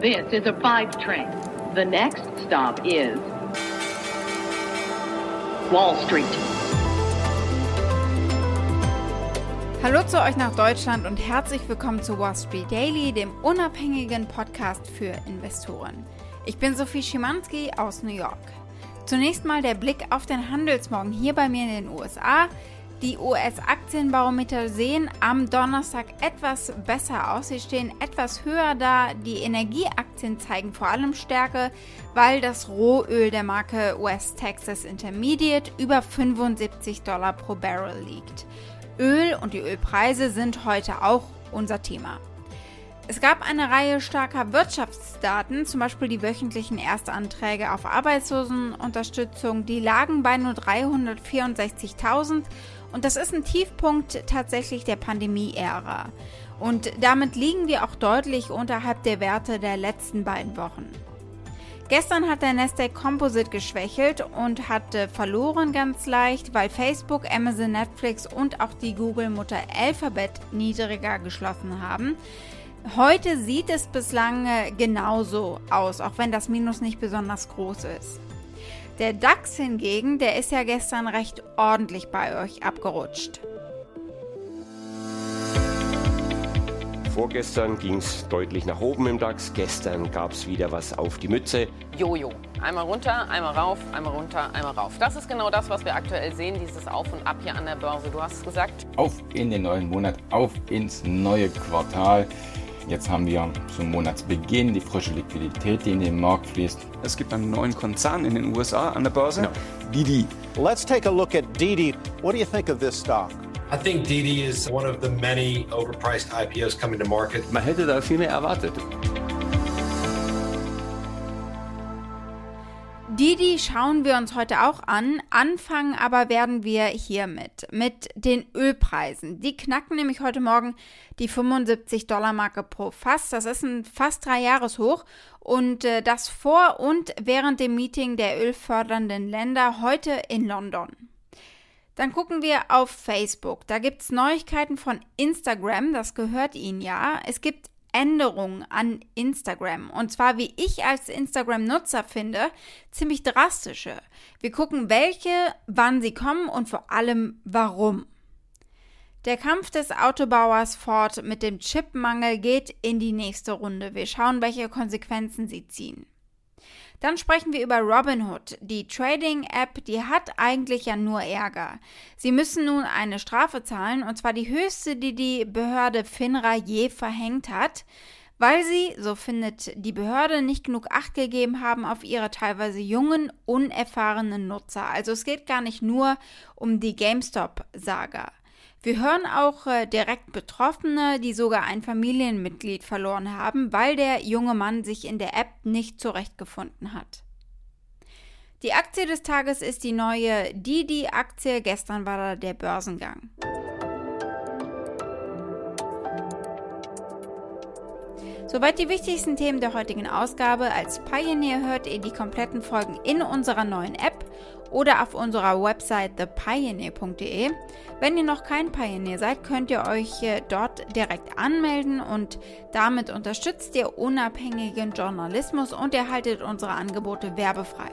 This is a five train. The next stop is Wall Street. Hallo zu euch nach Deutschland und herzlich willkommen zu Wall Street Daily, dem unabhängigen Podcast für Investoren. Ich bin Sophie Schimanski aus New York. Zunächst mal der Blick auf den Handelsmorgen hier bei mir in den USA. Die US-Aktienbarometer sehen am Donnerstag etwas besser aus. Sie stehen etwas höher da. Die Energieaktien zeigen vor allem Stärke, weil das Rohöl der Marke West Texas Intermediate über 75 Dollar pro Barrel liegt. Öl und die Ölpreise sind heute auch unser Thema. Es gab eine Reihe starker Wirtschaftsdaten, zum Beispiel die wöchentlichen Erstanträge auf Arbeitslosenunterstützung, die lagen bei nur 364.000 und das ist ein Tiefpunkt tatsächlich der Pandemie-Ära. Und damit liegen wir auch deutlich unterhalb der Werte der letzten beiden Wochen. Gestern hat der Nasdaq Composite geschwächelt und hat verloren ganz leicht, weil Facebook, Amazon, Netflix und auch die Google-Mutter Alphabet niedriger geschlossen haben. Heute sieht es bislang äh, genauso aus, auch wenn das Minus nicht besonders groß ist. Der DAX hingegen, der ist ja gestern recht ordentlich bei euch abgerutscht. Vorgestern ging es deutlich nach oben im DAX, gestern gab es wieder was auf die Mütze. Jojo. Einmal runter, einmal rauf, einmal runter, einmal rauf. Das ist genau das, was wir aktuell sehen, dieses Auf und Ab hier an der Börse. Du hast es gesagt. Auf in den neuen Monat, auf ins neue Quartal. Jetzt haben wir zum Monatsbeginn die frische Liquidität, die in den Markt fließt. Es gibt einen neuen Konzern in den USA an der Börse. Genau. Didi. Let's take a look at Didi. What do you think of this stock? I think Didi is one of the many overpriced IPOs coming to market. Man hätte da viel mehr erwartet. Didi schauen wir uns heute auch an. Anfangen aber werden wir hiermit, mit den Ölpreisen. Die knacken nämlich heute Morgen die 75 Dollar Marke pro Fass. Das ist ein fast drei Jahreshoch und äh, das vor und während dem Meeting der ölfördernden Länder heute in London. Dann gucken wir auf Facebook. Da gibt es Neuigkeiten von Instagram, das gehört Ihnen ja. Es gibt Änderungen an Instagram. Und zwar, wie ich als Instagram-Nutzer finde, ziemlich drastische. Wir gucken, welche, wann sie kommen und vor allem warum. Der Kampf des Autobauers Ford mit dem Chipmangel geht in die nächste Runde. Wir schauen, welche Konsequenzen sie ziehen. Dann sprechen wir über Robinhood. Die Trading-App, die hat eigentlich ja nur Ärger. Sie müssen nun eine Strafe zahlen, und zwar die höchste, die die Behörde FINRA je verhängt hat, weil sie, so findet die Behörde, nicht genug Acht gegeben haben auf ihre teilweise jungen, unerfahrenen Nutzer. Also es geht gar nicht nur um die GameStop-Saga. Wir hören auch äh, direkt Betroffene, die sogar ein Familienmitglied verloren haben, weil der junge Mann sich in der App nicht zurechtgefunden hat. Die Aktie des Tages ist die neue Didi-Aktie. Gestern war da der Börsengang. Soweit die wichtigsten Themen der heutigen Ausgabe. Als Pioneer hört ihr die kompletten Folgen in unserer neuen App oder auf unserer Website thepioneer.de. Wenn ihr noch kein Pioneer seid, könnt ihr euch äh, dort direkt anmelden und damit unterstützt ihr unabhängigen Journalismus und erhaltet unsere Angebote werbefrei.